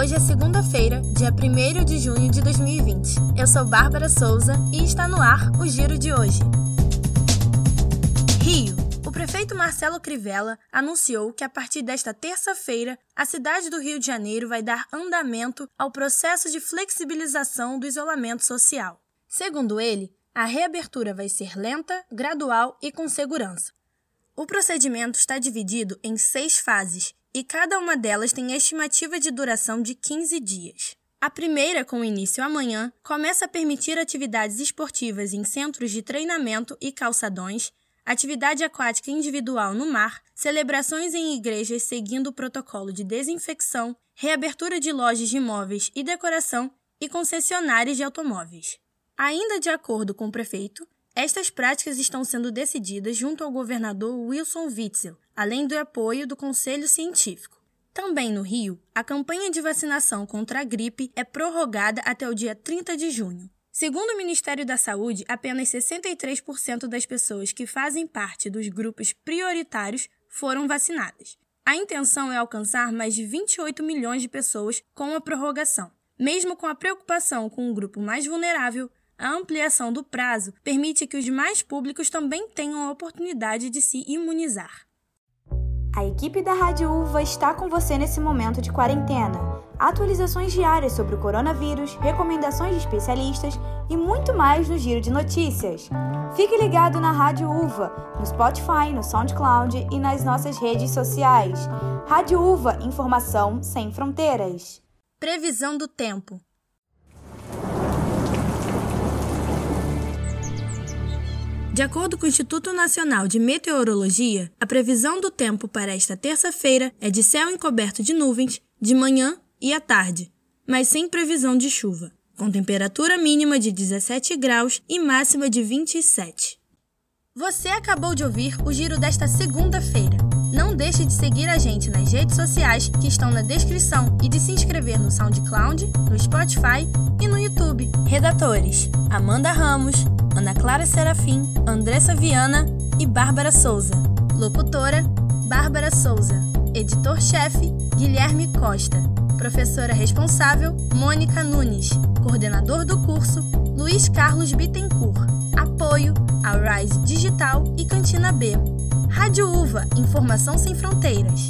Hoje é segunda-feira, dia 1 de junho de 2020. Eu sou Bárbara Souza e está no ar o Giro de hoje. Rio. O prefeito Marcelo Crivella anunciou que a partir desta terça-feira, a cidade do Rio de Janeiro vai dar andamento ao processo de flexibilização do isolamento social. Segundo ele, a reabertura vai ser lenta, gradual e com segurança. O procedimento está dividido em seis fases e cada uma delas tem estimativa de duração de 15 dias. A primeira, com início amanhã, começa a permitir atividades esportivas em centros de treinamento e calçadões, atividade aquática individual no mar, celebrações em igrejas seguindo o protocolo de desinfecção, reabertura de lojas de imóveis e decoração e concessionárias de automóveis. Ainda de acordo com o prefeito, estas práticas estão sendo decididas junto ao governador Wilson Witzel, além do apoio do Conselho Científico. Também no Rio, a campanha de vacinação contra a gripe é prorrogada até o dia 30 de junho. Segundo o Ministério da Saúde, apenas 63% das pessoas que fazem parte dos grupos prioritários foram vacinadas. A intenção é alcançar mais de 28 milhões de pessoas com a prorrogação. Mesmo com a preocupação com o grupo mais vulnerável, a ampliação do prazo permite que os mais públicos também tenham a oportunidade de se imunizar. A equipe da Rádio Uva está com você nesse momento de quarentena. Atualizações diárias sobre o coronavírus, recomendações de especialistas e muito mais no Giro de Notícias. Fique ligado na Rádio Uva, no Spotify, no SoundCloud e nas nossas redes sociais. Rádio Uva, informação sem fronteiras. Previsão do tempo. De acordo com o Instituto Nacional de Meteorologia, a previsão do tempo para esta terça-feira é de céu encoberto de nuvens de manhã e à tarde, mas sem previsão de chuva, com temperatura mínima de 17 graus e máxima de 27. Você acabou de ouvir o giro desta segunda-feira. Não deixe de seguir a gente nas redes sociais que estão na descrição e de se inscrever no SoundCloud, no Spotify e no YouTube. Redatores: Amanda Ramos, Ana Clara Serafim, Andressa Viana e Bárbara Souza. Locutora: Bárbara Souza. Editor-chefe: Guilherme Costa. Professora responsável: Mônica Nunes. Coordenador do curso: Luiz Carlos Bittencourt. Apoio: a Rise Digital e Cantina B. Rádio Uva, informação sem fronteiras.